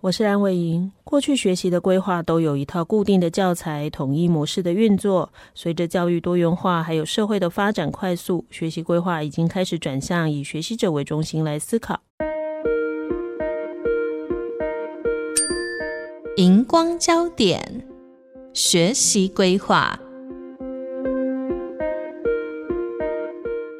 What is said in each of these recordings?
我是蓝伟莹。过去学习的规划都有一套固定的教材、统一模式的运作。随着教育多元化，还有社会的发展快速，学习规划已经开始转向以学习者为中心来思考。荧光焦点，学习规划。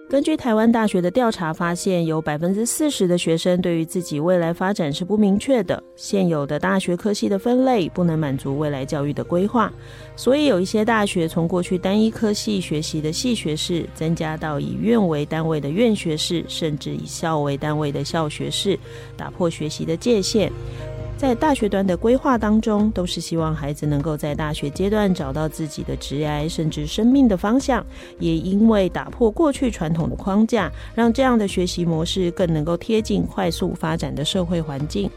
根据台湾大学的调查发现，有百分之四十的学生对于自己未来发展是不明确的。现有的大学科系的分类不能满足未来教育的规划，所以有一些大学从过去单一科系学习的系学士，增加到以院为单位的院学士，甚至以校为单位的校学士，打破学习的界限。在大学端的规划当中，都是希望孩子能够在大学阶段找到自己的职业，甚至生命的方向。也因为打破过去传统的框架，让这样的学习模式更能够贴近快速发展的社会环境。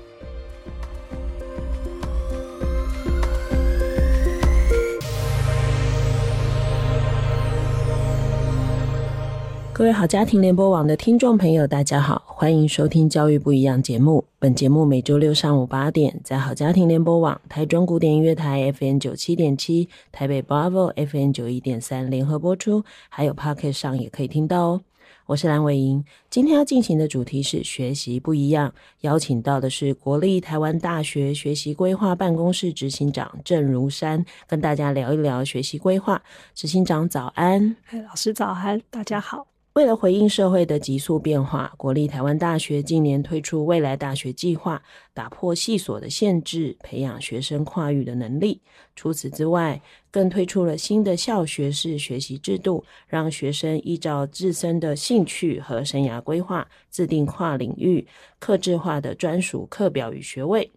各位好家庭联播网的听众朋友，大家好，欢迎收听《教育不一样》节目。本节目每周六上午八点，在好家庭联播网、台中古典音乐台 FM 九七点七、台北 Bravo FM 九一点三联合播出，还有 Podcast 上也可以听到哦。我是蓝伟莹，今天要进行的主题是学习不一样，邀请到的是国立台湾大学学习规划办公室执行长郑如山，跟大家聊一聊学习规划。执行长早安，嗨，老师早安，大家好。为了回应社会的急速变化，国立台湾大学近年推出未来大学计划，打破系所的限制，培养学生跨域的能力。除此之外，更推出了新的校学士学习制度，让学生依照自身的兴趣和生涯规划，制定跨领域、客制化的专属课表与学位。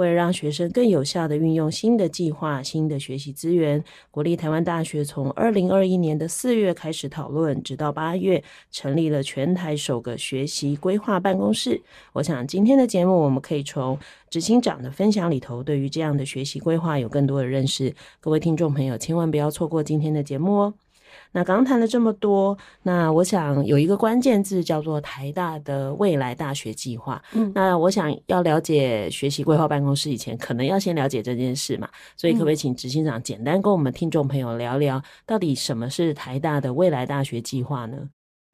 为了让学生更有效地运用新的计划、新的学习资源，国立台湾大学从二零二一年的四月开始讨论，直到八月成立了全台首个学习规划办公室。我想今天的节目，我们可以从执行长的分享里头，对于这样的学习规划有更多的认识。各位听众朋友，千万不要错过今天的节目哦。那刚刚谈了这么多，那我想有一个关键字叫做台大的未来大学计划。嗯，那我想要了解学习规划办公室以前，可能要先了解这件事嘛。所以可不可以请执行长简单跟我们听众朋友聊聊，到底什么是台大的未来大学计划呢？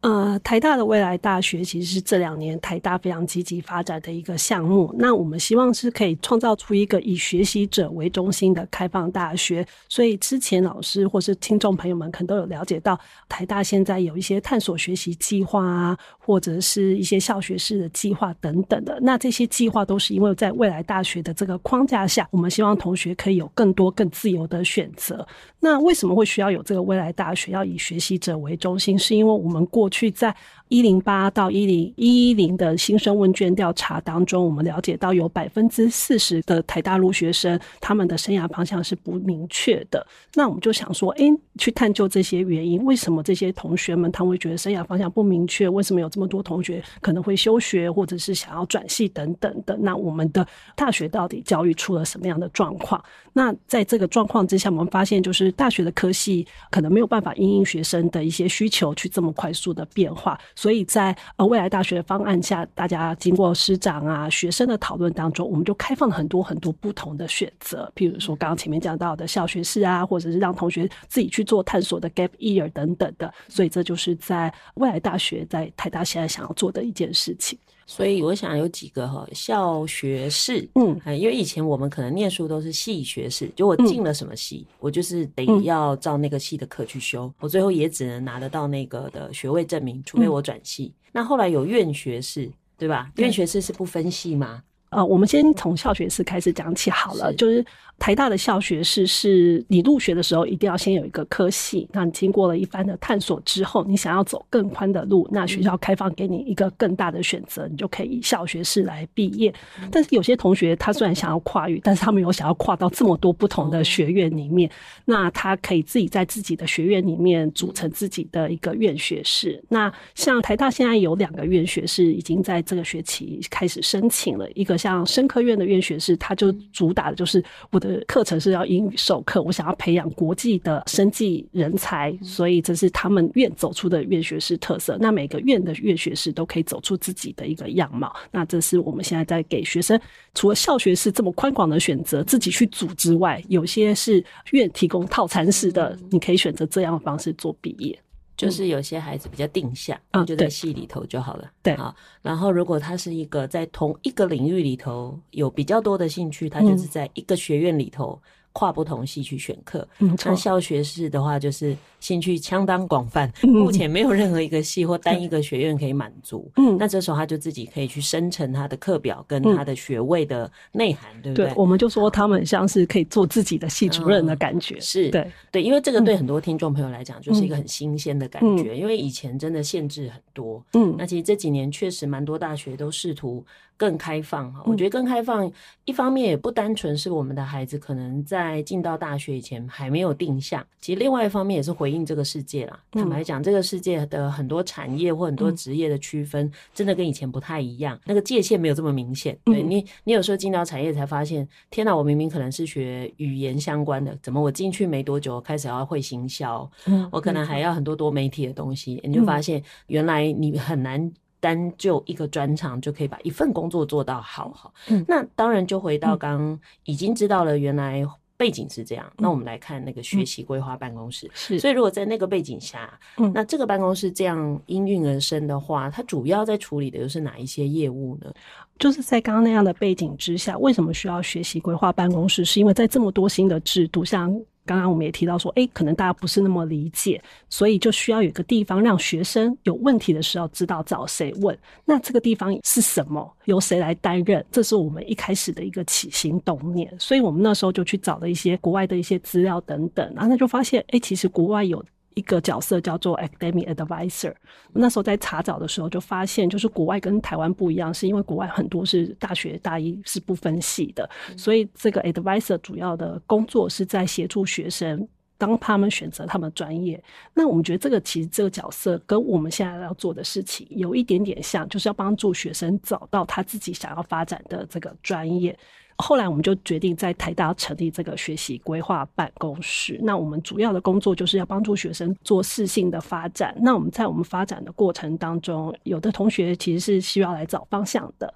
呃，台大的未来大学其实是这两年台大非常积极发展的一个项目。那我们希望是可以创造出一个以学习者为中心的开放大学。所以之前老师或是听众朋友们可能都有了解到，台大现在有一些探索学习计划啊，或者是一些校学士的计划等等的。那这些计划都是因为在未来大学的这个框架下，我们希望同学可以有更多更自由的选择。那为什么会需要有这个未来大学要以学习者为中心？是因为我们过去去在。一零八到一零一一零的新生问卷调查当中，我们了解到有百分之四十的台大陆学生，他们的生涯方向是不明确的。那我们就想说，哎，去探究这些原因，为什么这些同学们他会觉得生涯方向不明确？为什么有这么多同学可能会休学，或者是想要转系等等的？那我们的大学到底教育出了什么样的状况？那在这个状况之下，我们发现就是大学的科系可能没有办法因应学生的一些需求去这么快速的变化。所以在呃未来大学方案下，大家经过师长啊学生的讨论当中，我们就开放了很多很多不同的选择，譬如说刚刚前面讲到的校学士啊，或者是让同学自己去做探索的 gap year 等等的。所以这就是在未来大学在台大现在想要做的一件事情。所以我想有几个哈校学士，嗯，因为以前我们可能念书都是系学士，就我进了什么系，嗯、我就是得要照那个系的课去修，嗯、我最后也只能拿得到那个的学位证明，除非我转系。嗯、那后来有院学士，对吧？院学士是不分系吗？呃，我们先从校学士开始讲起好了，是就是。台大的校学士是你入学的时候一定要先有一个科系，那你经过了一番的探索之后，你想要走更宽的路，那学校开放给你一个更大的选择，你就可以以校学士来毕业。但是有些同学他虽然想要跨域，但是他没有想要跨到这么多不同的学院里面，那他可以自己在自己的学院里面组成自己的一个院学士。那像台大现在有两个院学士已经在这个学期开始申请了，一个像生科院的院学士，他就主打的就是我的。课程是要英语授课，我想要培养国际的生计人才，所以这是他们院走出的院学士特色。那每个院的院学士都可以走出自己的一个样貌。那这是我们现在在给学生，除了校学士这么宽广的选择，自己去组之外，有些是院提供套餐式的，你可以选择这样的方式做毕业。就是有些孩子比较定向，嗯、就在系里头就好了。对，好。然后如果他是一个在同一个领域里头有比较多的兴趣，他就是在一个学院里头。跨不同系去选课，嗯，那校学士的话就是兴趣相当广泛，嗯，目前没有任何一个系或单一个学院可以满足。嗯，那这时候他就自己可以去生成他的课表跟他的学位的内涵，嗯，对不对？对，我们就说他们像是可以做自己的系主任的感觉，嗯，是。对。对，因为这个对很多听众朋友来讲就是一个很新鲜的感觉，嗯，因为以前真的限制很多。嗯，那其实这几年确实蛮多大学都试图。更开放哈，我觉得更开放，一方面也不单纯是我们的孩子可能在进到大学以前还没有定向，其实另外一方面也是回应这个世界啦。坦白讲，这个世界的很多产业或很多职业的区分，真的跟以前不太一样，那个界限没有这么明显。对你，你有时候进到产业才发现，天哪，我明明可能是学语言相关的，怎么我进去没多久开始要会行销，我可能还要很多多媒体的东西，你就发现原来你很难。单就一个专长就可以把一份工作做到好好，嗯，那当然就回到刚已经知道了原来背景是这样，嗯，那我们来看那个学习规划办公室，是，所以如果在那个背景下，嗯，那这个办公室这样应运而生的话，它主要在处理的又是哪一些业务呢？就是在刚刚那样的背景之下，为什么需要学习规划办公室？是因为在这么多新的制度，像。刚刚我们也提到说，哎，可能大家不是那么理解，所以就需要有一个地方让学生有问题的时候知道找谁问。那这个地方是什么？由谁来担任？这是我们一开始的一个起心动念。所以我们那时候就去找了一些国外的一些资料等等，然后他就发现，哎，其实国外有。一个角色叫做 academic advisor。那时候在查找的时候，就发现就是国外跟台湾不一样，是因为国外很多是大学大一是不分系的，所以这个 advisor 主要的工作是在协助学生，当他们选择他们专业。那我们觉得这个其实这个角色跟我们现在要做的事情有一点点像，就是要帮助学生找到他自己想要发展的这个专业。后来我们就决定在台大成立这个学习规划办公室。那我们主要的工作就是要帮助学生做适性的发展。那我们在我们发展的过程当中，有的同学其实是需要来找方向的。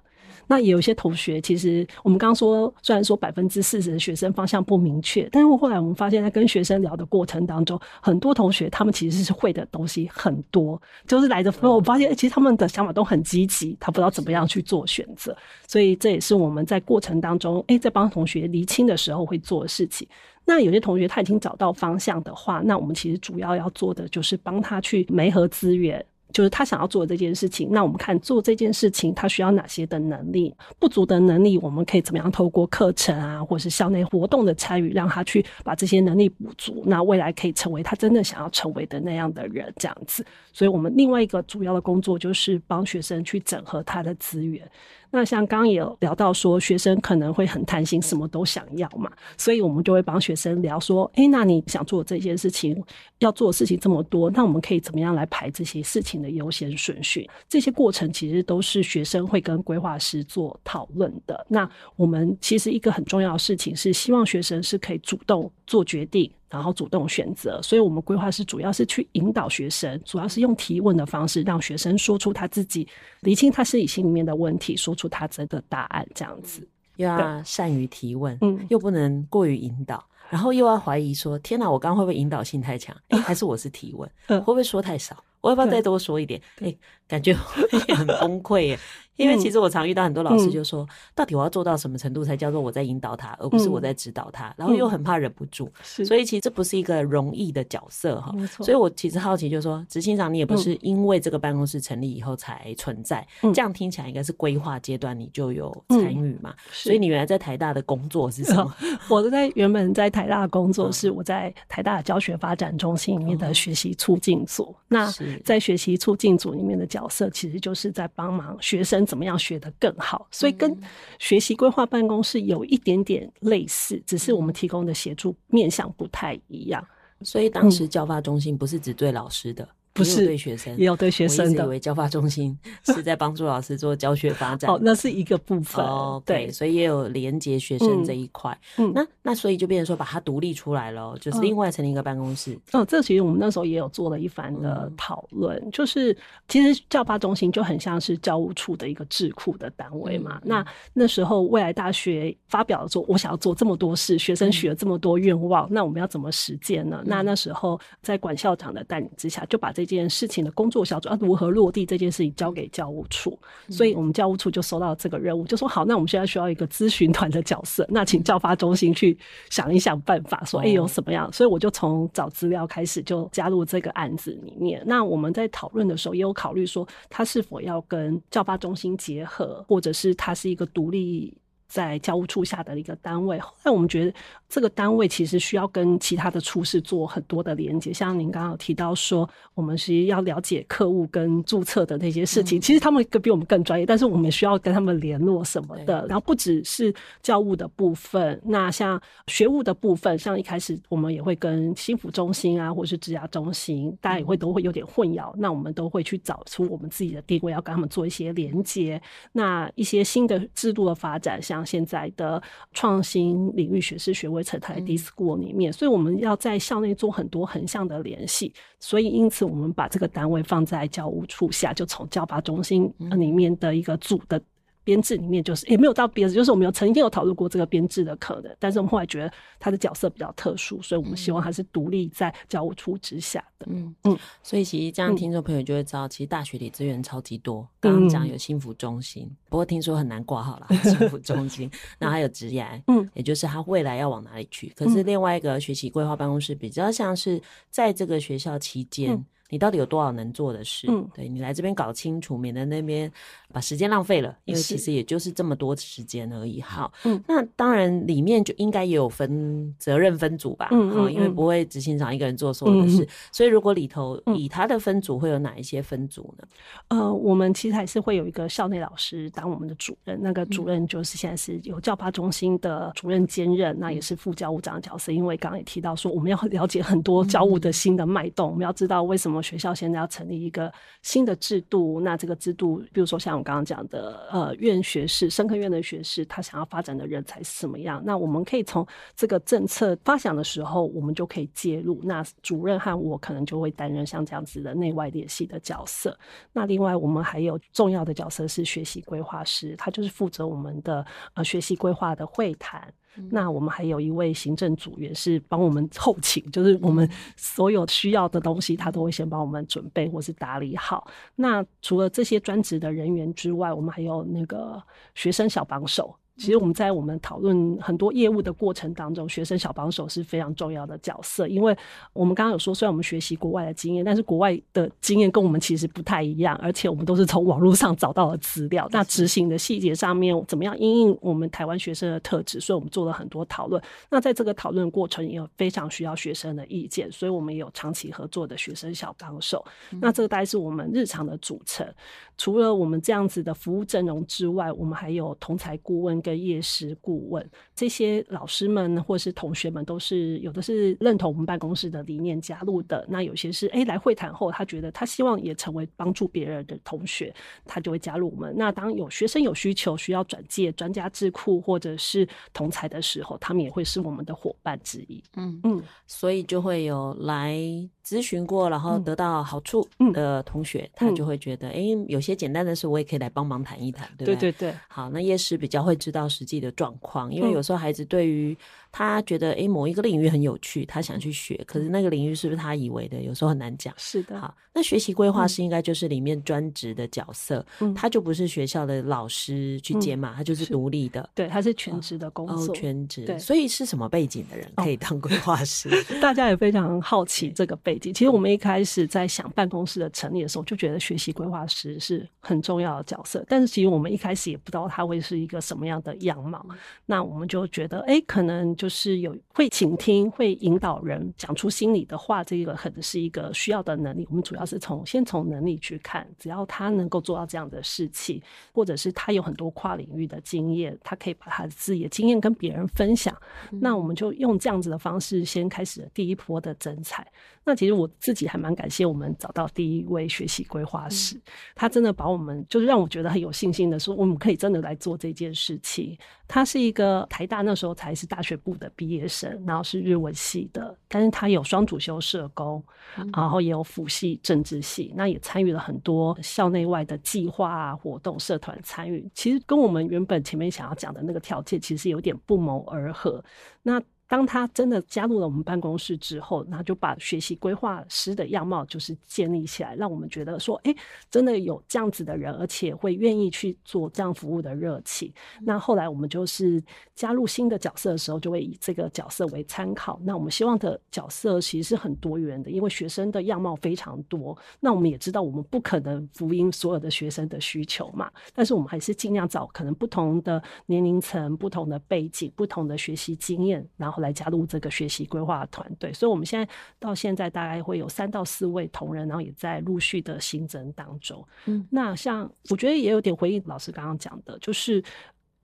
那也有一些同学，其实我们刚刚说，虽然说百分之四十的学生方向不明确，但是后来我们发现，在跟学生聊的过程当中，很多同学他们其实是会的东西很多，就是来的时候，我发现，欸，其实他们的想法都很积极，他不知道怎么样去做选择，所以这也是我们在过程当中，欸，在帮同学厘清的时候会做的事情。那有些同学他已经找到方向的话，那我们其实主要要做的就是帮他去媒合资源。就是他想要做这件事情，那我们看做这件事情他需要哪些的能力，不足的能力，我们可以怎么样透过课程啊，或是校内活动的参与，让他去把这些能力补足，那未来可以成为他真的想要成为的那样的人，这样子。所以我们另外一个主要的工作就是帮学生去整合他的资源。那像刚刚也聊到说，学生可能会很贪心，什么都想要嘛，所以我们就会帮学生聊说，诶，那你想做这件事情，要做的事情这么多，那我们可以怎么样来排这些事情的优先顺序？这些过程其实都是学生会跟规划师做讨论的。那我们其实一个很重要的事情是，希望学生是可以主动做决定。然后主动选择，所以我们规划师主要是去引导学生，主要是用提问的方式，让学生说出他自己，厘清他自己心里面的问题，说出他真的答案，这样子。又要善于提问，嗯，又不能过于引导，然后又要怀疑说，天哪，我刚刚会不会引导性太强？诶，还是我是提问，会不会说太少？我要不要再多说一点？哎、欸，感觉会 很崩溃耶。因为其实我常遇到很多老师就说，嗯、到底我要做到什么程度才叫做我在引导他，嗯、而不是我在指导他？然后又很怕忍不住，嗯、所以其实这不是一个容易的角色哈。所以我其实好奇，就是说执行长，你也不是因为这个办公室成立以后才存在，嗯、这样听起来应该是规划阶段你就有参与嘛？嗯、所以你原来在台大的工作是什么？我在原本在台大的工作是我在台大教学发展中心里面的学习促进组。哦、那在学习促进组里面的角色，其实就是在帮忙学生怎么样学得更好，所以跟学习规划办公室有一点点类似，只是我们提供的协助面向不太一样。所以当时教发中心不是只对老师的。不是对学生，也有对学生的。我以为教发中心 是在帮助老师做教学发展。哦，那是一个部分。哦，对，所以也有连接学生这一块。嗯，那那所以就变成说把它独立出来了，就是另外成立一个办公室。哦，这其实我们那时候也有做了一番的讨论，就是其实教发中心就很像是教务处的一个智库的单位嘛。那那时候未来大学发表了说，我想要做这么多事，学生许了这么多愿望，那我们要怎么实践呢？那那时候在管校长的带领之下，就把这。这件事情的工作小组要如何落地这件事情交给教务处，所以我们教务处就收到这个任务，就说好，那我们现在需要一个咨询团的角色，那请教发中心去想一想办法，说哎有什么样，所以我就从找资料开始就加入这个案子里面。那我们在讨论的时候也有考虑说，他是否要跟教发中心结合，或者是他是一个独立在教务处下的一个单位。后来我们觉得。这个单位其实需要跟其他的处室做很多的连接，像您刚刚有提到说，我们是要了解客户跟注册的那些事情，嗯、其实他们比我们更专业，但是我们需要跟他们联络什么的。然后不只是教务的部分，那像学务的部分，像一开始我们也会跟心辅中心啊，或者是职涯中心，大家也会都会有点混淆，那我们都会去找出我们自己的定位，要跟他们做一些连接。那一些新的制度的发展，像现在的创新领域学士学位。成台 D-School 里面，所以我们要在校内做很多横向的联系，所以因此我们把这个单位放在教务处下，就从教发中心里面的一个组的。编制里面就是也没有到编制，就是我们有曾经有讨论过这个编制的可能，但是我们后来觉得他的角色比较特殊，所以我们希望他是独立在教务处之下的。嗯嗯，所以其实这样听众朋友就会知道，其实大学里资源超级多。刚刚讲有幸福中心，嗯、不过听说很难挂号啦。幸福中心，然后还有职涯，嗯，也就是他未来要往哪里去。可是另外一个学习规划办公室比较像是在这个学校期间。嗯你到底有多少能做的事？嗯，对，你来这边搞清楚，免得那边把时间浪费了。因为其实也就是这么多时间而已。好，嗯，那当然里面就应该也有分责任分组吧？嗯，嗯，因为不会执行长一个人做所有的事，嗯、所以如果里头以他的分组会有哪一些分组呢？呃，我们其实还是会有一个校内老师当我们的主任，那个主任就是现在是由教发中心的主任兼任，那也是副教务长的角色。因为刚刚也提到说，我们要了解很多教务的新的脉动，我们要知道为什么。学校现在要成立一个新的制度，那这个制度，比如说像我刚刚讲的，呃，院学士、生科院的学士，他想要发展的人才是什么样？那我们可以从这个政策发想的时候，我们就可以介入。那主任和我可能就会担任像这样子的内外联系的角色。那另外，我们还有重要的角色是学习规划师，他就是负责我们的呃学习规划的会谈。那我们还有一位行政组员是帮我们后勤，就是我们所有需要的东西，他都会先帮我们准备或是打理好。那除了这些专职的人员之外，我们还有那个学生小帮手。其实我们在我们讨论很多业务的过程当中，学生小帮手是非常重要的角色。因为我们刚刚有说，虽然我们学习国外的经验，但是国外的经验跟我们其实不太一样，而且我们都是从网络上找到的资料。那执行的细节上面，怎么样因应我们台湾学生的特质？所以我们做了很多讨论。那在这个讨论过程，也有非常需要学生的意见，所以我们也有长期合作的学生小帮手。那这个大概是我们日常的组成。除了我们这样子的服务阵容之外，我们还有同才顾问跟业师顾问。这些老师们或是同学们，都是有的是认同我们办公室的理念加入的。那有些是诶、欸、来会谈后，他觉得他希望也成为帮助别人的同学，他就会加入我们。那当有学生有需求需要转介专家智库或者是同才的时候，他们也会是我们的伙伴之一。嗯嗯，所以就会有来咨询过，然后得到好处的同学，嗯、他就会觉得，哎、嗯，有些简单的事我也可以来帮忙谈一谈，对不对？对对对。好，那夜师比较会知道实际的状况，因为有时候孩子对于他觉得，哎，某一个领域很有趣，他想去学，可是那个领域是不是他以为的，有时候很难讲。是的。好，那学习规划师应该就是里面专职的角色，嗯、他就不是学校的老师去接嘛，嗯、他就是独立的，对，他是全职的工作，哦、全职。对，所以是什么背景的人可以当规划师？哦、大家也非常好奇这个背景。其实我们一开开始在想办公室的成立的时候，就觉得学习规划师是很重要的角色。但是其实我们一开始也不知道他会是一个什么样的样貌。那我们就觉得，哎、欸，可能就是有会倾听、会引导人讲出心里的话，这个可能是一个需要的能力。我们主要是从先从能力去看，只要他能够做到这样的事情，或者是他有很多跨领域的经验，他可以把他自己的经验跟别人分享。嗯、那我们就用这样子的方式，先开始了第一波的征才。那其实我自己还蛮感谢我们找到第一位学习规划师，嗯、他真的把我们就是让我觉得很有信心的说，我们可以真的来做这件事情。他是一个台大那时候才是大学部的毕业生，然后是日文系的，但是他有双主修社工，嗯、然后也有辅系政治系，那也参与了很多校内外的计划啊活动、社团参与。其实跟我们原本前面想要讲的那个条件，其实有点不谋而合。那当他真的加入了我们办公室之后，那就把学习规划师的样貌就是建立起来，让我们觉得说，哎，真的有这样子的人，而且会愿意去做这样服务的热情。那后来我们就是加入新的角色的时候，就会以这个角色为参考。那我们希望的角色其实是很多元的，因为学生的样貌非常多。那我们也知道，我们不可能福音所有的学生的需求嘛，但是我们还是尽量找可能不同的年龄层、不同的背景、不同的学习经验，然后。来加入这个学习规划团队，所以我们现在到现在大概会有三到四位同仁，然后也在陆续的新增当中。嗯，那像我觉得也有点回应老师刚刚讲的，就是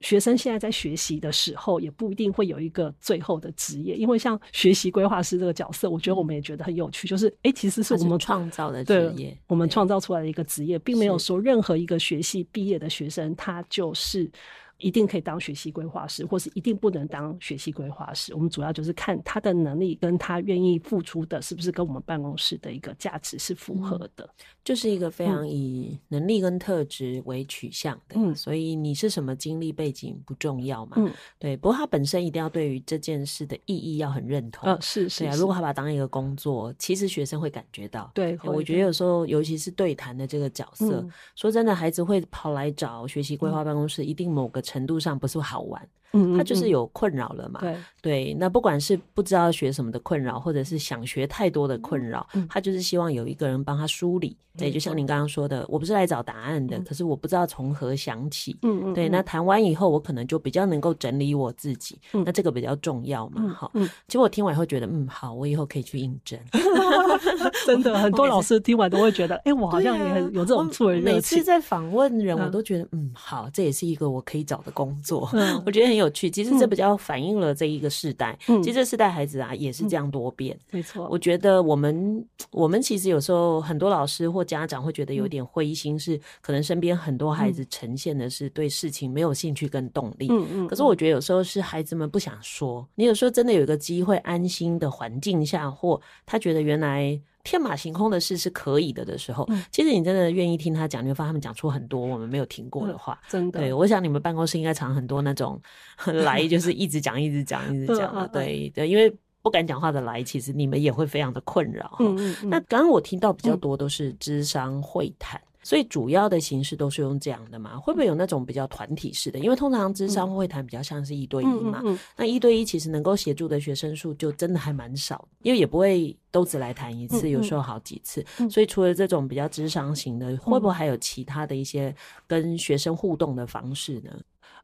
学生现在在学习的时候，也不一定会有一个最后的职业，因为像学习规划师这个角色，我觉得我们也觉得很有趣，就是哎、欸，其实是我们创造的职业，我们创造出来的一个职业，并没有说任何一个学系毕业的学生他就是。一定可以当学习规划师，或是一定不能当学习规划师。我们主要就是看他的能力跟他愿意付出的，是不是跟我们办公室的一个价值是符合的。嗯，就是一个非常以能力跟特质为取向的。嗯，所以你是什么经历背景不重要嘛？嗯，对。不过他本身一定要对于这件事的意义要很认同。呃，是是。对啊，如果他把它当一个工作，其实学生会感觉到。对，我觉得有时候，尤其是对谈的这个角色，嗯，说真的，孩子会跑来找学习规划办公室，一定某个。程度上不是好玩。嗯，他就是有困扰了嘛？对对，那不管是不知道学什么的困扰，或者是想学太多的困扰，他就是希望有一个人帮他梳理。对，就像您刚刚说的，我不是来找答案的，可是我不知道从何想起。嗯嗯，对，那谈完以后，我可能就比较能够整理我自己。那这个比较重要嘛？好，其实我听完以后觉得，嗯，好，我以后可以去应征。真的，很多老师听完都会觉得，哎，我好像也很有这种做人热情。每次在访问人，我都觉得，嗯，好，这也是一个我可以找的工作。我觉得很有趣，其实这比较反映了这一个世代。嗯，其实这世代孩子啊，也是这样多变。没错，我觉得我们我们其实有时候很多老师或家长会觉得有点灰心，是可能身边很多孩子呈现的是对事情没有兴趣跟动力。嗯嗯。可是我觉得有时候是孩子们不想说。你有时候真的有一个机会，安心的环境下，或他觉得原来。天马行空的事是可以的的时候，嗯、其实你真的愿意听他讲，你会发现他们讲出很多我们没有听过的话。嗯、真的，对，我想你们办公室应该藏很多那种 来就是一直讲、一直讲、一直讲的。对对，因为不敢讲话的来，其实你们也会非常的困扰。嗯嗯嗯。那刚刚我听到比较多都是智商会谈。所以主要的形式都是用这样的嘛？会不会有那种比较团体式的？因为通常智商会谈比较像是一对一嘛。嗯嗯嗯、那一对一其实能够协助的学生数就真的还蛮少，因为也不会都只来谈一次，有时候好几次。所以除了这种比较智商型的，会不会还有其他的一些跟学生互动的方式呢？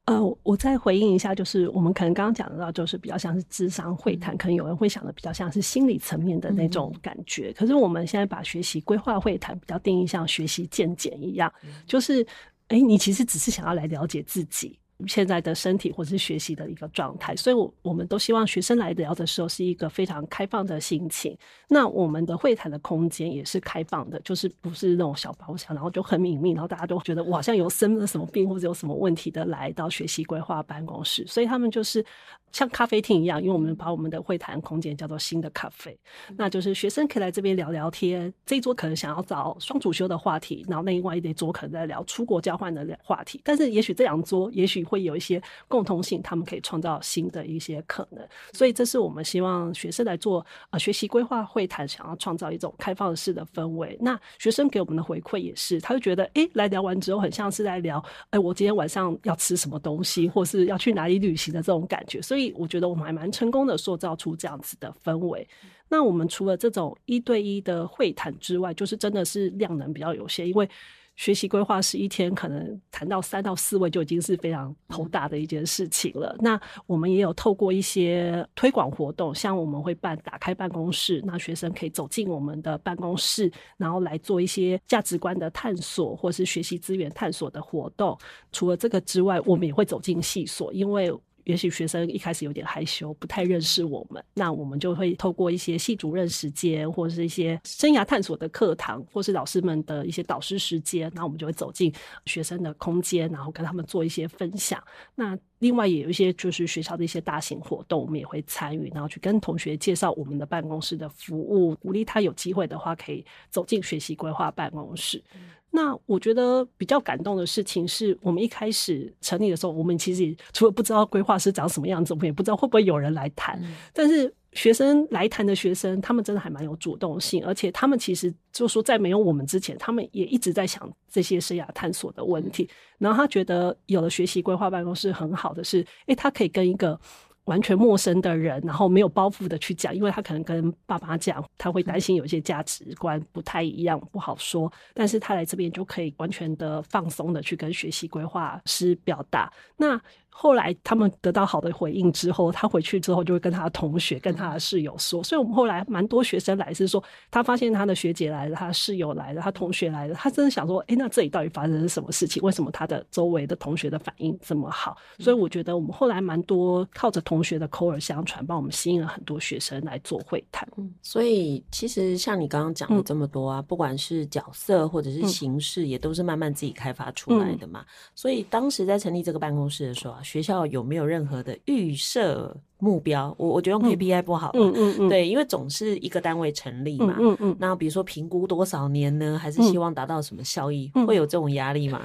呃，我再回应一下，就是我们可能刚刚讲到，就是比较像是智商会谈，可能有人会想的比较像是心理层面的那种感觉。嗯、可是我们现在把学习规划会谈比较定义像学习见解一样，嗯、就是，哎，你其实只是想要来了解自己。现在的身体或者是学习的一个状态。所以，我我们都希望学生来聊的时候是一个非常开放的心情。那我们的会谈的空间也是开放的，就是不是那种小包厢，然后就很隐秘，然后大家都觉得我好像有生了什么病或者有什么问题的来到学习规划办公室。所以他们就是像咖啡厅一样，因为我们把我们的会谈空间叫做新的咖啡，那就是学生可以来这边聊聊天。这一桌可能想要找双主修的话题，然后另外一桌可能在聊出国交换的话题。但是也许这两桌也许会有一些共同性，他们可以创造新的一些可能。所以这是我们希望学生来做呃学习规划会谈，想要创造一种开放式的氛围。那学生给我们的回馈也是，他就觉得哎，来聊完之后很像是在聊哎，我今天晚上要吃什么东西，或是要去哪里旅行的这种感觉。所以我觉得我们还蛮成功的塑造出这样子的氛围。那我们除了这种一对一的会谈之外，就是真的是量能比较有限，因为学习规划是一天可能谈到三到四位就已经是非常头大的一件事情了。那我们也有透过一些推广活动，像我们会办打开办公室，那学生可以走进我们的办公室，然后来做一些价值观的探索，或是学习资源探索的活动。除了这个之外，我们也会走进系所，因为。也许学生一开始有点害羞，不太认识我们，那我们就会透过一些系主任时间，或者是一些生涯探索的课堂，或是老师们的一些导师时间，那我们就会走进学生的空间，然后跟他们做一些分享。那另外也有一些就是学校的一些大型活动，我们也会参与，然后去跟同学介绍我们的办公室的服务，鼓励他有机会的话可以走进学习规划办公室。那我觉得比较感动的事情是，我们一开始成立的时候，我们其实除了不知道规划师长什么样子，我们也不知道会不会有人来谈。嗯、但是学生来谈的学生，他们真的还蛮有主动性，而且他们其实就说在没有我们之前，他们也一直在想这些生涯探索的问题。然后他觉得有了学习规划办公室很好的是，诶，他可以跟一个。完全陌生的人，然后没有包袱的去讲，因为他可能跟爸妈讲，他会担心有些价值观不太一样，不好说。但是他来这边就可以完全的放松的去跟学习规划师表达。那后来他们得到好的回应之后，他回去之后就会跟他的同学、跟他的室友说。所以，我们后来蛮多学生来是说，他发现他的学姐来了，他的室友来了，他同学来了，他真的想说，哎，那这里到底发生了什么事情？为什么他的周围的同学的反应这么好？所以，我觉得我们后来蛮多靠着同学的口耳相传，帮我们吸引了很多学生来做会谈。所以，其实像你刚刚讲的这么多啊，不管是角色或者是形式，也都是慢慢自己开发出来的嘛。所以，当时在成立这个办公室的时候啊。学校有没有任何的预设目标？我我觉得用 KPI 不好，嗯嗯嗯，对，因为总是一个单位成立嘛，嗯嗯，那比如说评估多少年呢？还是希望达到什么效益？会有这种压力吗？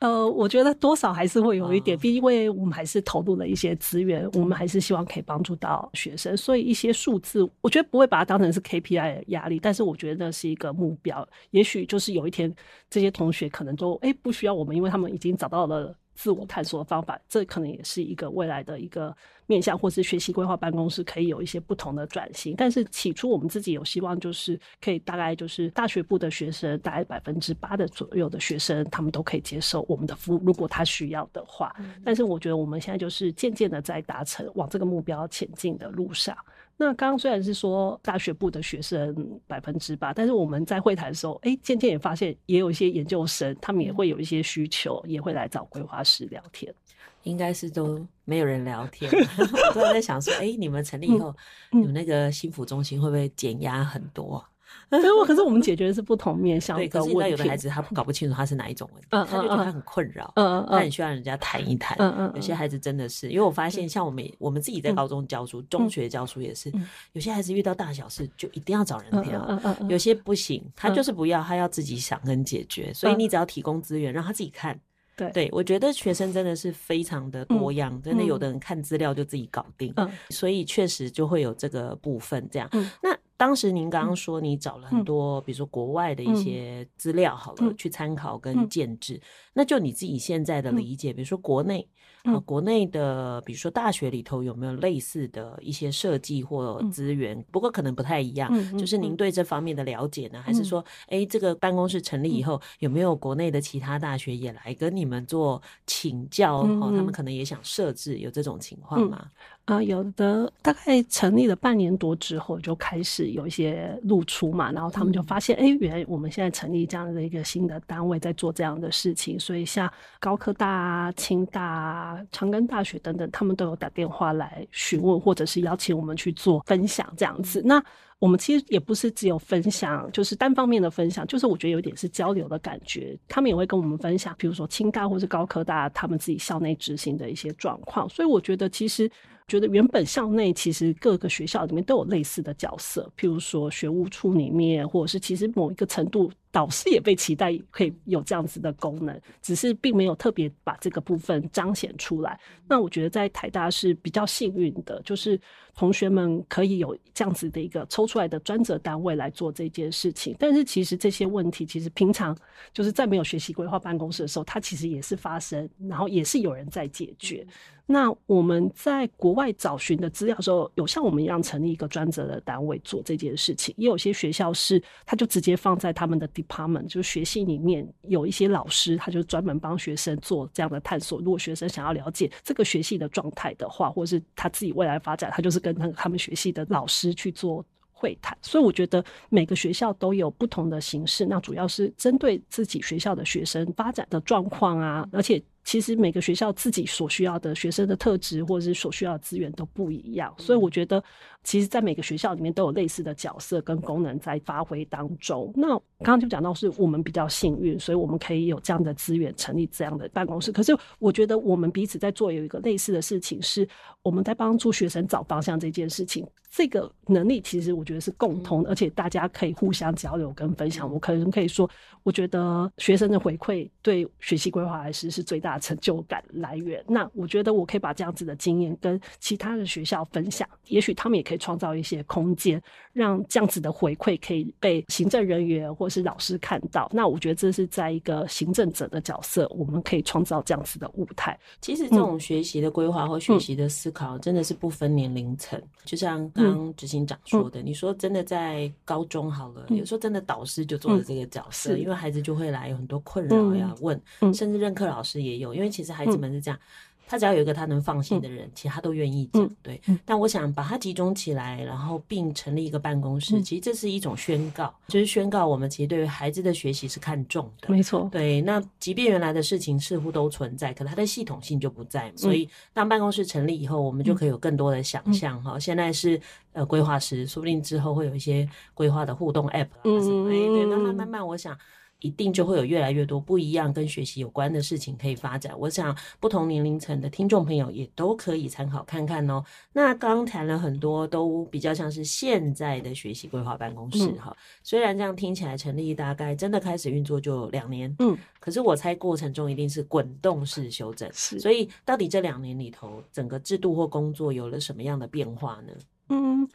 呃，我觉得多少还是会有一点，毕竟因为我们还是投入了一些资源，我们还是希望可以帮助到学生，所以一些数字，我觉得不会把它当成是 KPI 的压力，但是我觉得那是一个目标。也许就是有一天，这些同学可能都哎不需要我们，因为他们已经找到了。自我探索的方法，这可能也是一个未来的一个面向，或是学习规划办公室可以有一些不同的转型。但是起初我们自己有希望，就是可以大概就是大学部的学生，大概百分之八的左右的学生，他们都可以接受我们的服务，如果他需要的话。但是我觉得我们现在就是渐渐的在达成往这个目标前进的路上。那刚刚虽然是说大学部的学生百分之八，但是我们在会谈的时候，哎，渐渐也发现也有一些研究生，他们也会有一些需求，也会来找规划师聊天。应该是都没有人聊天，我突然在想说，哎，你们成立以后，嗯嗯、你们那个幸福中心会不会减压很多？所以，可是我们解决的是不同面向的问题。对，可是有的孩子他搞不清楚他是哪一种问题，嗯、他就觉得他很困扰，嗯嗯，他很需要人家谈一谈。嗯嗯，有些孩子真的是，因为我发现，像我们我们自己在高中教书、嗯、中学教书也是，嗯、有些孩子遇到大小事就一定要找人聊，有些不行，他就是不要，他要自己想跟解决。所以你只要提供资源，让他自己看。对，对我觉得学生真的是非常的多样，嗯、真的有的人看资料就自己搞定，嗯、所以确实就会有这个部分这样。嗯、那。当时您刚刚说你找了很多，比如说国外的一些资料，好了，去参考跟建制。那就你自己现在的理解，比如说国内啊，国内的，比如说大学里头有没有类似的一些设计或资源？不过可能不太一样。就是您。对这方面的了解呢，还是说，哎，这个办公室成立以后，有没有国内的其他大学也来跟你们做请教？哦，他们可能也想设置，有这种情况吗？啊、呃，有的大概成立了半年多之后，就开始有一些露出嘛，然后他们就发现，哎、嗯，原来我们现在成立这样的一个新的单位，在做这样的事情，所以像高科大啊、清大啊、长庚大学等等，他们都有打电话来询问，或者是邀请我们去做分享这样子。那我们其实也不是只有分享，就是单方面的分享，就是我觉得有点是交流的感觉。他们也会跟我们分享，比如说清大或是高科大他们自己校内执行的一些状况，所以我觉得其实。觉得原本校内其实各个学校里面都有类似的角色，譬如说学务处里面，或者是其实某一个程度。导师也被期待可以有这样子的功能，只是并没有特别把这个部分彰显出来。那我觉得在台大是比较幸运的，就是同学们可以有这样子的一个抽出来的专责单位来做这件事情。但是其实这些问题，其实平常就是在没有学习规划办公室的时候，它其实也是发生，然后也是有人在解决。那我们在国外找寻的资料的时候，有像我们一样成立一个专责的单位做这件事情，也有些学校是他就直接放在他们的 department，就是学系里面有一些老师，他就专门帮学生做这样的探索。如果学生想要了解这个学系的状态的话，或者是他自己未来发展，他就是跟他们学系的老师去做会谈。所以我觉得每个学校都有不同的形式，那主要是针对自己学校的学生发展的状况啊，而且。其实每个学校自己所需要的学生的特质，或者是所需要的资源都不一样，所以我觉得，其实，在每个学校里面都有类似的角色跟功能在发挥当中。那刚刚就讲到，是我们比较幸运，所以我们可以有这样的资源成立这样的办公室。可是，我觉得我们彼此在做有一个类似的事情，是我们在帮助学生找方向这件事情。这个能力其实我觉得是共通的，而且大家可以互相交流跟分享。我可能可以说，我觉得学生的回馈对学习规划来说是最大的成就感来源。那我觉得我可以把这样子的经验跟其他的学校分享，也许他们也可以创造一些空间，让这样子的回馈可以被行政人员或是老师看到。那我觉得这是在一个行政者的角色，我们可以创造这样子的舞台。其实这种学习的规划或学习的思考，真的是不分年龄层，就像。刚执行长说的，嗯、你说真的在高中好了，嗯、有时候真的导师就做了这个角色，嗯、因为孩子就会来有很多困扰呀，问，嗯、甚至任课老师也有，因为其实孩子们是这样。他只要有一个他能放心的人，嗯、其他都愿意讲。对，嗯、但我想把它集中起来，然后并成立一个办公室，嗯、其实这是一种宣告，就是宣告我们其实对于孩子的学习是看重的。没错。对，那即便原来的事情似乎都存在，可它的系统性就不在。所以当办公室成立以后，我们就可以有更多的想象哈。嗯、现在是呃规划师，说不定之后会有一些规划的互动 App 啊什么。哎、嗯，对，慢慢慢慢，我想。一定就会有越来越多不一样跟学习有关的事情可以发展。我想不同年龄层的听众朋友也都可以参考看看哦。那刚刚谈了很多，都比较像是现在的学习规划办公室哈。嗯、虽然这样听起来成立大概真的开始运作就两年，嗯，可是我猜过程中一定是滚动式修正。是，所以到底这两年里头，整个制度或工作有了什么样的变化呢？嗯。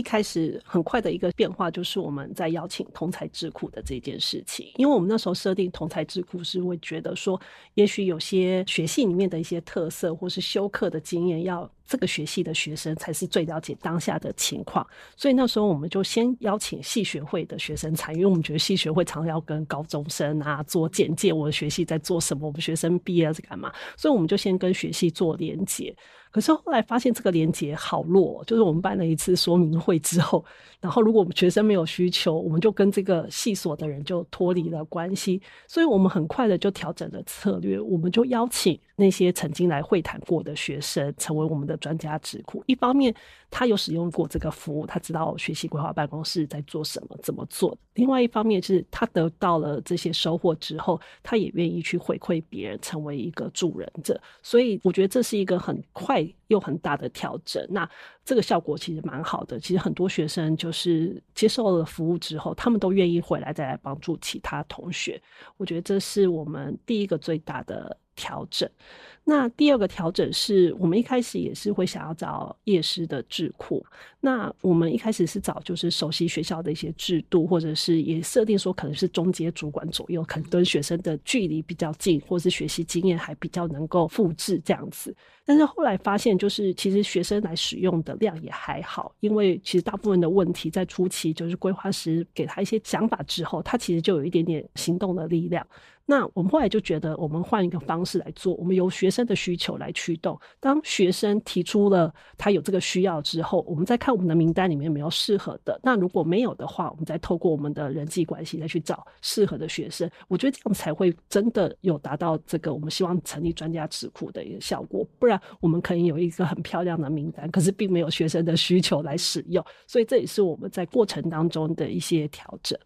一开始很快的一个变化就是我们在邀请同才智库的这件事情，因为我们那时候设定同才智库是会觉得说，也许有些学系里面的一些特色或是修课的经验，要这个学系的学生才是最了解当下的情况，所以那时候我们就先邀请系学会的学生参与，因为我们觉得系学会常常要跟高中生啊做简介，我的学系在做什么，我们学生毕业在干嘛，所以我们就先跟学系做连结。可是后来发现这个连结好弱，就是我们办了一次说明会之后，然后如果我们学生没有需求，我们就跟这个系所的人就脱离了关系，所以我们很快的就调整了策略，我们就邀请那些曾经来会谈过的学生成为我们的专家智库。一方面，他有使用过这个服务，他知道学习规划办公室在做什么、怎么做；另外一方面，是他得到了这些收获之后，他也愿意去回馈别人，成为一个助人者。所以，我觉得这是一个很快。又很大的调整，那这个效果其实蛮好的。其实很多学生就是接受了服务之后，他们都愿意回来再来帮助其他同学。我觉得这是我们第一个最大的调整。那第二个调整是我们一开始也是会想要找业师的智库。那我们一开始是找就是熟悉学校的一些制度，或者是也设定说可能是中阶主管左右，可能跟学生的距离比较近，或是学习经验还比较能够复制这样子。但是后来发现，就是其实学生来使用的量也还好，因为其实大部分的问题在初期就是规划师给他一些想法之后，他其实就有一点点行动的力量。那我们后来就觉得，我们换一个方式来做，我们由学生的需求来驱动。当学生提出了他有这个需要之后，我们再看我们的名单里面有没有适合的。那如果没有的话，我们再透过我们的人际关系再去找适合的学生。我觉得这样才会真的有达到这个我们希望成立专家智库的一个效果。不然我们可以有一个很漂亮的名单，可是并没有学生的需求来使用。所以这也是我们在过程当中的一些调整。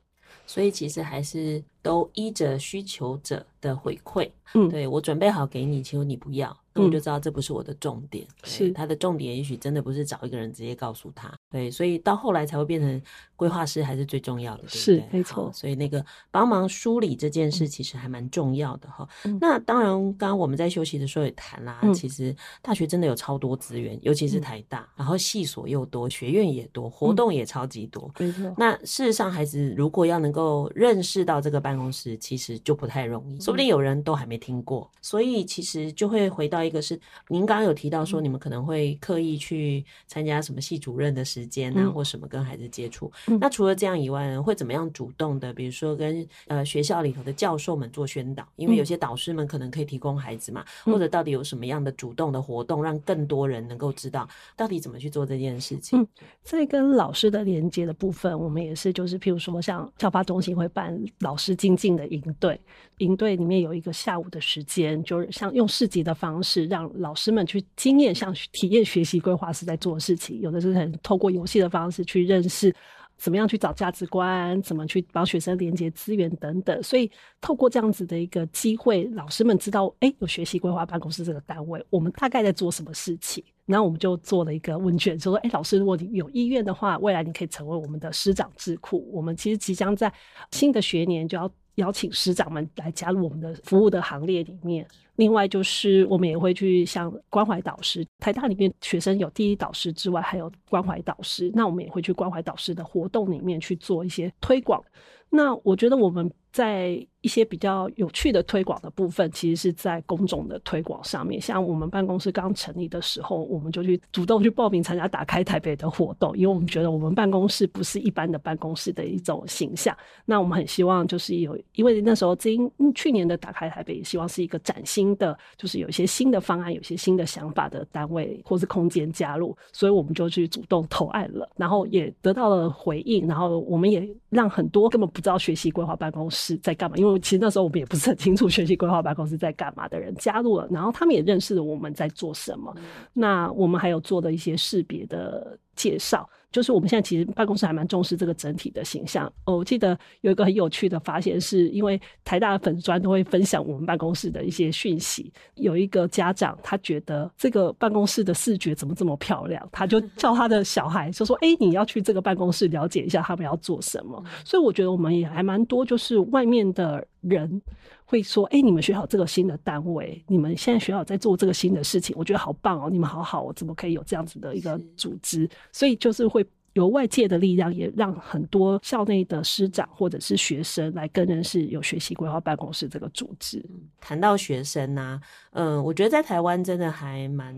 所以其实还是都依着需求者的回馈，嗯，对，我准备好给你，其实你不要。那我就知道这不是我的重点，嗯、是。他的重点，也许真的不是找一个人直接告诉他，对，所以到后来才会变成规划师还是最重要的，对不对？是没错。所以那个帮忙梳理这件事其实还蛮重要的哈、嗯。那当然，刚刚我们在休息的时候也谈啦、嗯，其实大学真的有超多资源，尤其是台大，嗯、然后系所又多，学院也多，活动也超级多，没错。那事实上，孩子如果要能够认识到这个办公室，其实就不太容易，说不定有人都还没听过，所以其实就会回到。一个是您刚刚有提到说，你们可能会刻意去参加什么系主任的时间啊、嗯，或什么跟孩子接触、嗯。那除了这样以外，会怎么样主动的？比如说跟呃学校里头的教授们做宣导，因为有些导师们可能可以提供孩子嘛，嗯、或者到底有什么样的主动的活动，让更多人能够知道到底怎么去做这件事情。嗯，在跟老师的连接的部分，我们也是就是譬如说，像教发中心会办老师精进的营队，营队里面有一个下午的时间，就是像用市集的方式。让老师们去经验，像体验学习规划师在做的事情，有的是很透过游戏的方式去认识怎么样去找价值观，怎么去帮学生连接资源等等。所以透过这样子的一个机会，老师们知道，哎、有学习规划办公室这个单位，我们大概在做什么事情。然后我们就做了一个问卷，说，哎、老师，如果你有意愿的话，未来你可以成为我们的师长智库。我们其实即将在新的学年就要邀请师长们来加入我们的服务的行列里面。另外就是，我们也会去向关怀导师，台大里面学生有第一导师之外，还有关怀导师。那我们也会去关怀导师的活动里面去做一些推广。那我觉得我们在一些比较有趣的推广的部分，其实是在公众的推广上面。像我们办公室刚成立的时候，我们就去主动去报名参加打开台北的活动，因为我们觉得我们办公室不是一般的办公室的一种形象。那我们很希望就是有，因为那时候今去年的打开台北，也希望是一个崭新的，就是有一些新的方案，有一些新的想法的单位或是空间加入，所以我们就去主动投案了，然后也得到了回应，然后我们也让很多根本不知道学习规划办公室在干嘛，因为其实那时候我们也不是很清楚学习规划办公室在干嘛的人加入了，然后他们也认识了我们在做什么。那我们还有做的一些识别的介绍。就是我们现在其实办公室还蛮重视这个整体的形象。哦，我记得有一个很有趣的发现，是因为台大的粉专都会分享我们办公室的一些讯息。有一个家长他觉得这个办公室的视觉怎么这么漂亮，他就叫他的小孩就说：“哎，你要去这个办公室了解一下他们要做什么。”所以我觉得我们也还蛮多，就是外面的人会说：“哎，你们学校这个新的单位，你们现在学校在做这个新的事情，我觉得好棒哦，你们好好我，怎么可以有这样子的一个组织？”所以就是会。由外界的力量，也让很多校内的师长或者是学生来跟认识有学习规划办公室这个组织。谈到学生呢，嗯，我觉得在台湾真的还蛮。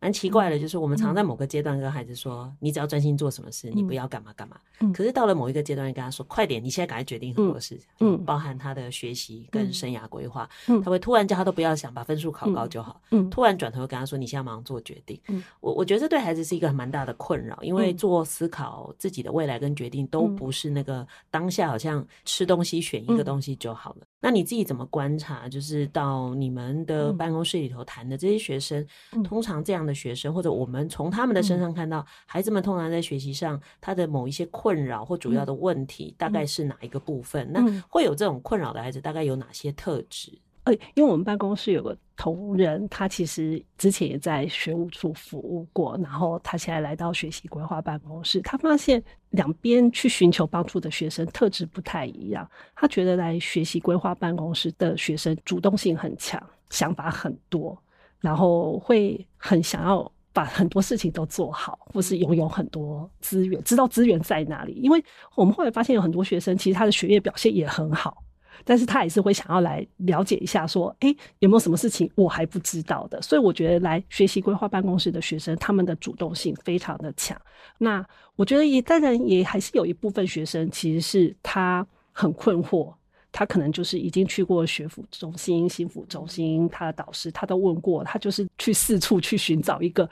蛮奇怪的，就是我们常在某个阶段跟孩子说，嗯、你只要专心做什么事，嗯、你不要干嘛干嘛、嗯。可是到了某一个阶段，跟他说，快点，你现在赶快决定很多事。情，嗯，包含他的学习跟生涯规划、嗯，他会突然叫他都不要想，把分数考高就好。嗯，突然转头跟他说，你现在马上做决定。嗯，我我觉得这对孩子是一个蛮大的困扰，因为做思考自己的未来跟决定都不是那个当下，好像吃东西选一个东西就好了。那你自己怎么观察？就是到你们的办公室里头谈的这些学生，通常这样的学生，或者我们从他们的身上看到，孩子们通常在学习上他的某一些困扰或主要的问题，大概是哪一个部分？那会有这种困扰的孩子，大概有哪些特质？呃，因为我们办公室有个同仁，他其实之前也在学务处服务过，然后他现在来到学习规划办公室，他发现两边去寻求帮助的学生特质不太一样。他觉得来学习规划办公室的学生主动性很强，想法很多，然后会很想要把很多事情都做好，或是拥有很多资源，知道资源在哪里。因为我们后来发现有很多学生其实他的学业表现也很好。但是他也是会想要来了解一下，说，诶，有没有什么事情我还不知道的？所以我觉得来学习规划办公室的学生，他们的主动性非常的强。那我觉得也当然也还是有一部分学生，其实是他很困惑。他可能就是已经去过学府中心、心府中心，他的导师他都问过，他就是去四处去寻找一个。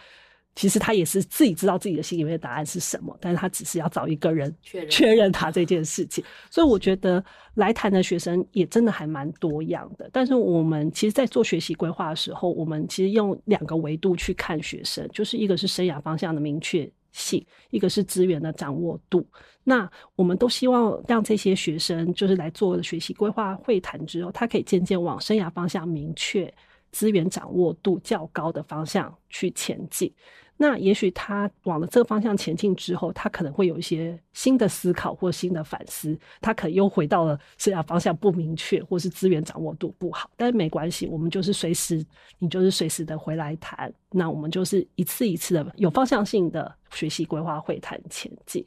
其实他也是自己知道自己的心里面的答案是什么，但是他只是要找一个人确认确认他这件事情。所以我觉得来谈的学生也真的还蛮多样的。但是我们其实，在做学习规划的时候，我们其实用两个维度去看学生，就是一个是生涯方向的明确性，一个是资源的掌握度。那我们都希望让这些学生就是来做学习规划会谈之后，他可以渐渐往生涯方向明确、资源掌握度较高的方向去前进。那也许他往了这个方向前进之后，他可能会有一些新的思考或新的反思，他可能又回到了生涯方向不明确，或是资源掌握度不好。但是没关系，我们就是随时，你就是随时的回来谈。那我们就是一次一次的有方向性的学习规划会谈前进。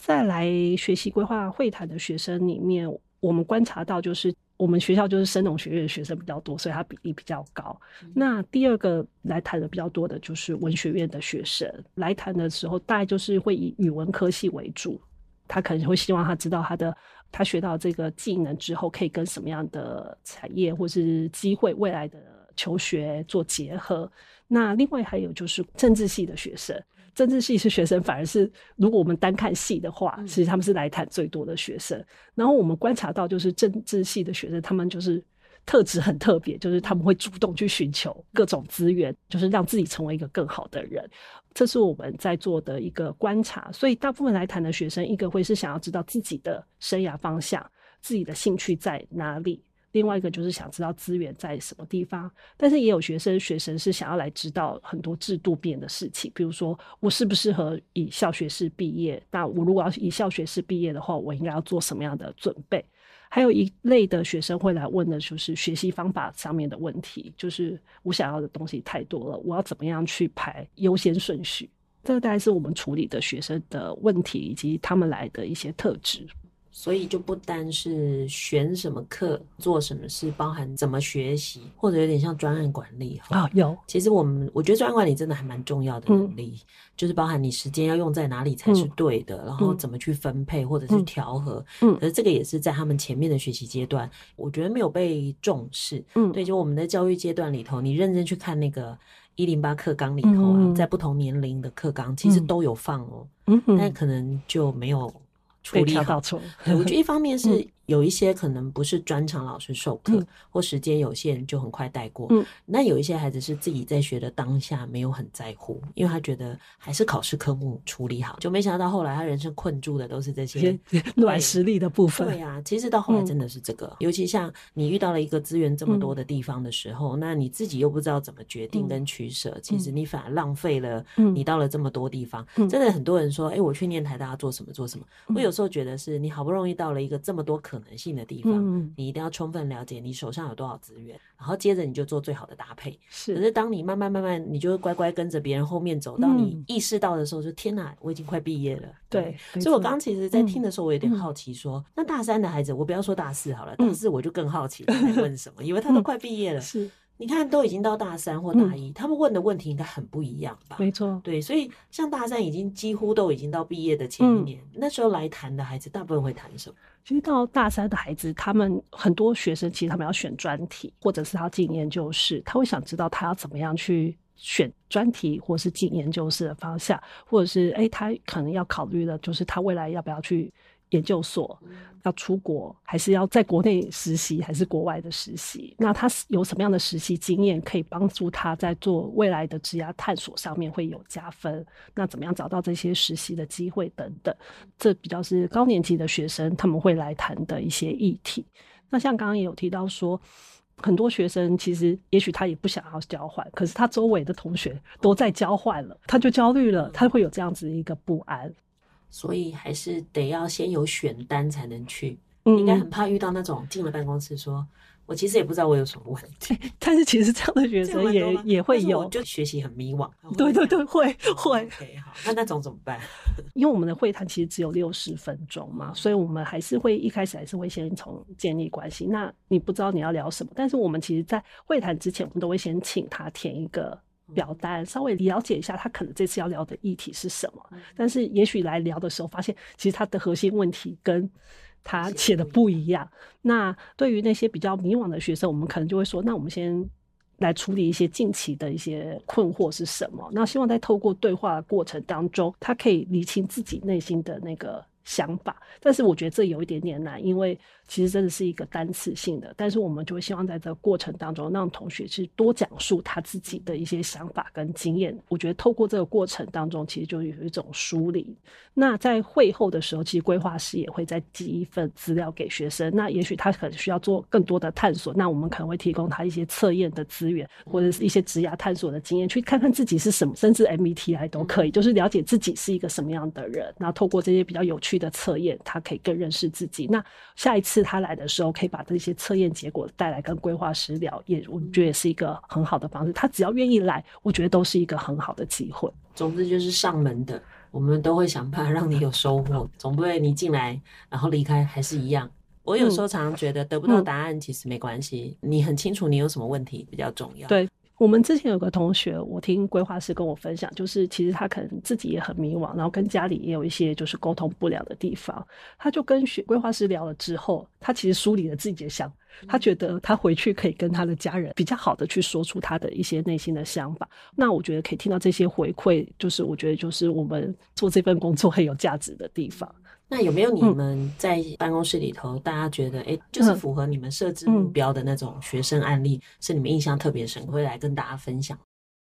再来学习规划会谈的学生里面，我们观察到就是。我们学校就是生农学院的学生比较多，所以它比例比较高。嗯、那第二个来谈的比较多的就是文学院的学生来谈的时候，大概就是会以语文科系为主。他可能会希望他知道他的他学到这个技能之后，可以跟什么样的产业或是机会未来的求学做结合。那另外还有就是政治系的学生。政治系是学生，反而是如果我们单看系的话，其实他们是来谈最多的学生。然后我们观察到，就是政治系的学生，他们就是特质很特别，就是他们会主动去寻求各种资源，就是让自己成为一个更好的人。这是我们在做的一个观察。所以大部分来谈的学生，一个会是想要知道自己的生涯方向，自己的兴趣在哪里。另外一个就是想知道资源在什么地方，但是也有学生学生是想要来知道很多制度变的事情，比如说我适不适合以校学士毕业？那我如果要以校学士毕业的话，我应该要做什么样的准备？还有一类的学生会来问的就是学习方法上面的问题，就是我想要的东西太多了，我要怎么样去排优先顺序？这个大概是我们处理的学生的问题以及他们来的一些特质。所以就不单是选什么课、做什么事，包含怎么学习，或者有点像专案管理啊、哦。有，其实我们我觉得专案管理真的还蛮重要的能力，嗯、就是包含你时间要用在哪里才是对的，嗯、然后怎么去分配或者是调和。嗯，可是这个也是在他们前面的学习阶段，我觉得没有被重视。嗯，对，就我们的教育阶段里头，你认真去看那个一零八课纲里头啊，嗯、在不同年龄的课纲其实都有放哦，嗯，但可能就没有。处理好。错，我觉得一方面是有一些可能不是专场老师授课，或时间有限就很快带过。嗯那有一些孩子是自己在学的当下没有很在乎，因为他觉得还是考试科目处理好，就没想到后来他人生困住的都是这些软实力的部分。对呀，其实到后来真的是这个，尤其像你遇到了一个资源这么多的地方的时候，那你自己又不知道怎么决定跟取舍，其实你反而浪费了。你到了这么多地方，真的很多人说，哎，我去念台大做什么做什么？我有。有时候觉得是你好不容易到了一个这么多可能性的地方，嗯、你一定要充分了解你手上有多少资源，然后接着你就做最好的搭配。是，可是当你慢慢慢慢，你就会乖乖跟着别人后面走，到你意识到的时候，就天哪，我已经快毕业了。对，对，所以我刚刚其实，在听的时候，我有点好奇说，说、嗯、那大三的孩子，我不要说大四好了，大四我就更好奇问什么，因为他都快毕业了。嗯、是。你看，都已经到大三或大一，嗯、他们问的问题应该很不一样吧？没错，对，所以像大三已经几乎都已经到毕业的前一年，嗯、那时候来谈的孩子，大部分会谈什么？其实到大三的孩子，他们很多学生其实他们要选专题，或者是他进研究室，他会想知道他要怎么样去选专题，或是进研究室的方向，或者是哎，他可能要考虑的就是他未来要不要去。研究所要出国，还是要在国内实习，还是国外的实习？那他有什么样的实习经验，可以帮助他在做未来的职涯探索上面会有加分？那怎么样找到这些实习的机会等等？这比较是高年级的学生他们会来谈的一些议题。那像刚刚也有提到说，很多学生其实也许他也不想要交换，可是他周围的同学都在交换了，他就焦虑了，他会有这样子一个不安。所以还是得要先有选单才能去，嗯、应该很怕遇到那种进了办公室说，我其实也不知道我有什么问题，但是其实这样的学生也也会有，就学习很迷惘。对对对，会会。那那种怎么办？因为我们的会谈其实只有六十分钟嘛，所以我们还是会一开始还是会先从建立关系。那你不知道你要聊什么，但是我们其实，在会谈之前，我们都会先请他填一个。表单稍微了解一下，他可能这次要聊的议题是什么。但是也许来聊的时候，发现其实他的核心问题跟他写的不一样。那对于那些比较迷惘的学生，我们可能就会说，那我们先来处理一些近期的一些困惑是什么？那希望在透过对话的过程当中，他可以理清自己内心的那个想法。但是我觉得这有一点点难，因为。其实真的是一个单次性的，但是我们就会希望在这个过程当中，让同学去多讲述他自己的一些想法跟经验。我觉得透过这个过程当中，其实就有一种梳理。那在会后的时候，其实规划师也会再寄一份资料给学生。那也许他可能需要做更多的探索，那我们可能会提供他一些测验的资源，或者是一些职涯探索的经验，去看看自己是什么，甚至 MBTI 都可以，就是了解自己是一个什么样的人。那透过这些比较有趣的测验，他可以更认识自己。那下一次。他来的时候，可以把这些测验结果带来跟规划师聊，也我觉得也是一个很好的方式。他只要愿意来，我觉得都是一个很好的机会。总之就是上门的，我们都会想办法让你有收获，总不会你进来然后离开还是一样。我有时候常常觉得得不到答案其实没关系，你很清楚你有什么问题比较重要。对。我们之前有个同学，我听规划师跟我分享，就是其实他可能自己也很迷惘，然后跟家里也有一些就是沟通不了的地方。他就跟学规划师聊了之后，他其实梳理了自己的想，他觉得他回去可以跟他的家人比较好的去说出他的一些内心的想法。那我觉得可以听到这些回馈，就是我觉得就是我们做这份工作很有价值的地方。那有没有你们在办公室里头，大家觉得哎、欸，就是符合你们设置目标的那种学生案例，是你们印象特别深，会来跟大家分享？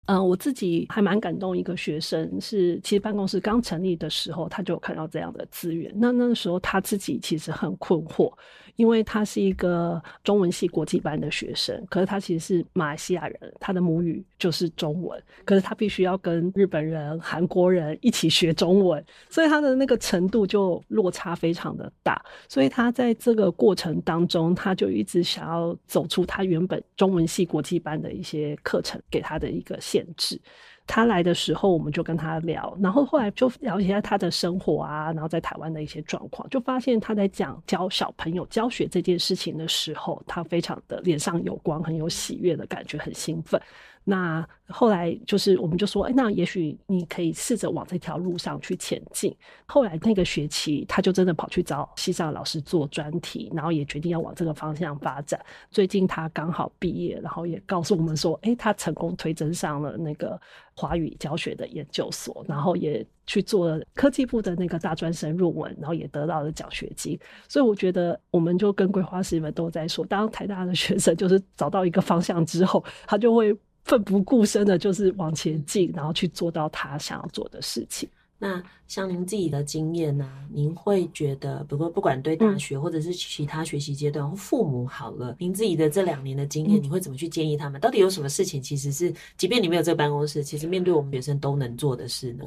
嗯，我自己还蛮感动，一个学生是其实办公室刚成立的时候，他就看到这样的资源。那那个时候他自己其实很困惑。因为他是一个中文系国际班的学生，可是他其实是马来西亚人，他的母语就是中文，可是他必须要跟日本人、韩国人一起学中文，所以他的那个程度就落差非常的大。所以他在这个过程当中，他就一直想要走出他原本中文系国际班的一些课程给他的一个限制。他来的时候，我们就跟他聊，然后后来就了解一下他的生活啊，然后在台湾的一些状况，就发现他在讲教小朋友教学这件事情的时候，他非常的脸上有光，很有喜悦的感觉，很兴奋。那后来就是，我们就说，哎，那也许你可以试着往这条路上去前进。后来那个学期，他就真的跑去找西藏老师做专题，然后也决定要往这个方向发展。最近他刚好毕业，然后也告诉我们说，哎，他成功推甄上了那个华语教学的研究所，然后也去做了科技部的那个大专生论文，然后也得到了奖学金。所以我觉得，我们就跟规划师们都在说，当台大的学生就是找到一个方向之后，他就会。奋不顾身的，就是往前进，然后去做到他想要做的事情。那像您自己的经验呢？您会觉得，不过不管对大学或者是其他学习阶段，或父母好了，您自己的这两年的经验，你会怎么去建议他们？到底有什么事情，其实是即便你没有这个办公室，其实面对我们学生都能做的事呢？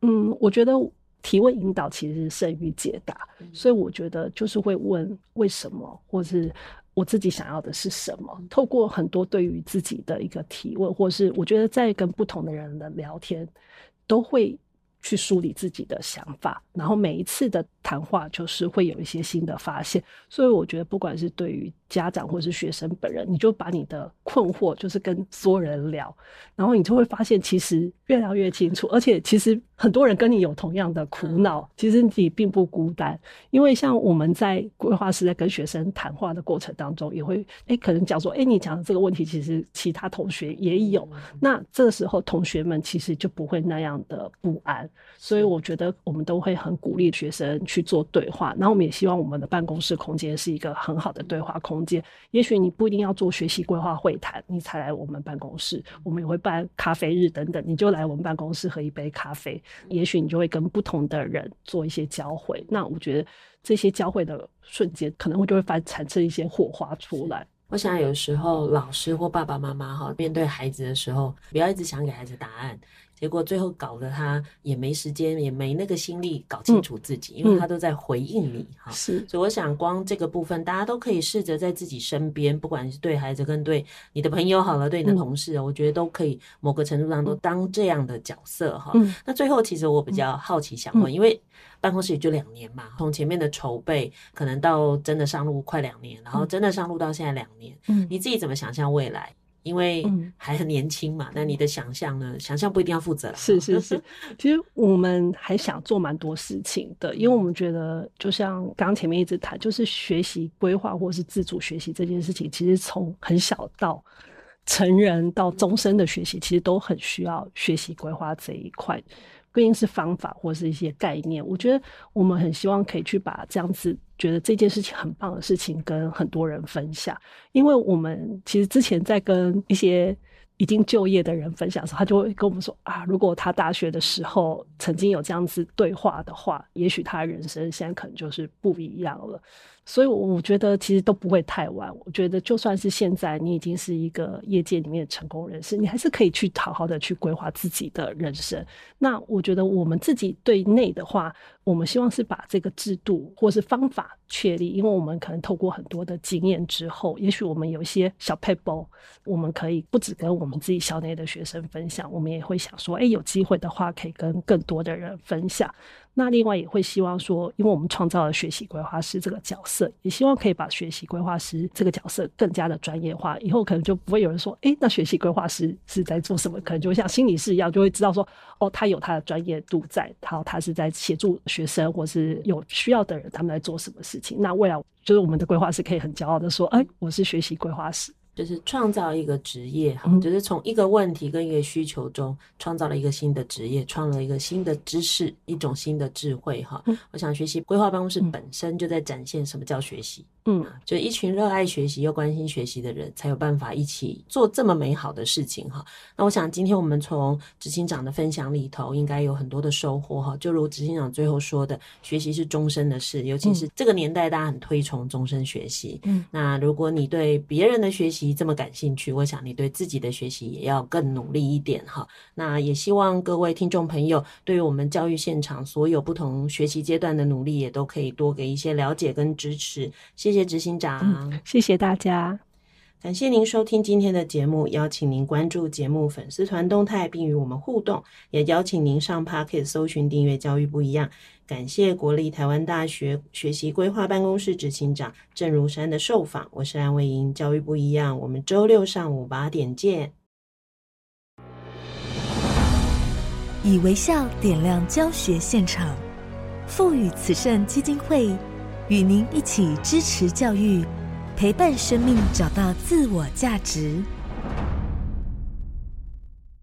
嗯，我觉得提问引导其实胜于解答，所以我觉得就是会问为什么，或是。我自己想要的是什么？透过很多对于自己的一个提问，或是我觉得在跟不同的人的聊天，都会去梳理自己的想法，然后每一次的谈话就是会有一些新的发现。所以我觉得，不管是对于家长或是学生本人，你就把你的困惑就是跟所有人聊，然后你就会发现，其实越聊越清楚，而且其实。很多人跟你有同样的苦恼，其实你并不孤单。因为像我们在规划师在跟学生谈话的过程当中，也会哎、欸，可能讲说，哎、欸，你讲的这个问题，其实其他同学也有。那这个时候，同学们其实就不会那样的不安。所以我觉得我们都会很鼓励学生去做对话。然后我们也希望我们的办公室空间是一个很好的对话空间。也许你不一定要做学习规划会谈，你才来我们办公室。我们也会办咖啡日等等，你就来我们办公室喝一杯咖啡。也许你就会跟不同的人做一些交汇，那我觉得这些交汇的瞬间，可能会就会发产生一些火花出来。我想有时候老师或爸爸妈妈哈，面对孩子的时候，不要一直想给孩子答案。结果最后搞得他也没时间，也没那个心力搞清楚自己，嗯、因为他都在回应你哈。是，所以我想光这个部分，大家都可以试着在自己身边，不管是对孩子跟对你的朋友好了，对你的同事，嗯、我觉得都可以某个程度上都当这样的角色哈。嗯、那最后其实我比较好奇想问，嗯、因为办公室也就两年嘛，从前面的筹备可能到真的上路快两年，然后真的上路到现在两年，嗯，你自己怎么想象未来？因为还很年轻嘛。那、嗯、你的想象呢？想象不一定要负责。是是是，其实我们还想做蛮多事情的，因为我们觉得，就像刚刚前面一直谈，就是学习规划或是自主学习这件事情，其实从很小到成人到终身的学习，其实都很需要学习规划这一块。不一定是方法或是一些概念，我觉得我们很希望可以去把这样子觉得这件事情很棒的事情跟很多人分享，因为我们其实之前在跟一些已经就业的人分享的时候，他就会跟我们说啊，如果他大学的时候曾经有这样子对话的话，也许他人生现在可能就是不一样了。所以，我觉得其实都不会太晚。我觉得，就算是现在你已经是一个业界里面的成功人士，你还是可以去好好的去规划自己的人生。那我觉得，我们自己对内的话，我们希望是把这个制度或是方法确立，因为我们可能透过很多的经验之后，也许我们有一些小撇步，我们可以不止跟我们自己校内的学生分享，我们也会想说，哎，有机会的话，可以跟更多的人分享。那另外也会希望说，因为我们创造了学习规划师这个角色，也希望可以把学习规划师这个角色更加的专业化。以后可能就不会有人说，诶，那学习规划师是在做什么？可能就会像心理师一样，就会知道说，哦，他有他的专业度在，好他是在协助学生或是有需要的人，他们在做什么事情。那未来就是我们的规划师可以很骄傲的说，诶，我是学习规划师。就是创造一个职业哈，就是从一个问题跟一个需求中创造了一个新的职业，创了一个新的知识，一种新的智慧哈。我想学习规划办公室本身就在展现什么叫学习。嗯，就一群热爱学习又关心学习的人，才有办法一起做这么美好的事情哈。那我想今天我们从执行长的分享里头，应该有很多的收获哈。就如执行长最后说的，学习是终身的事，尤其是这个年代，大家很推崇终身学习。嗯，那如果你对别人的学习这么感兴趣，我想你对自己的学习也要更努力一点哈。那也希望各位听众朋友，对于我们教育现场所有不同学习阶段的努力，也都可以多给一些了解跟支持。谢谢。谢谢执行长，嗯，谢谢大家，感谢您收听今天的节目，邀请您关注节目粉丝团动态，并与我们互动，也邀请您上 Pocket 搜寻订阅教育不一样。感谢国立台湾大学学习规划办公室执行长郑如山的受访，我是安卫莹，教育不一样，我们周六上午八点见。以微笑点亮教学现场，赋予慈善基金会。与您一起支持教育，陪伴生命找到自我价值。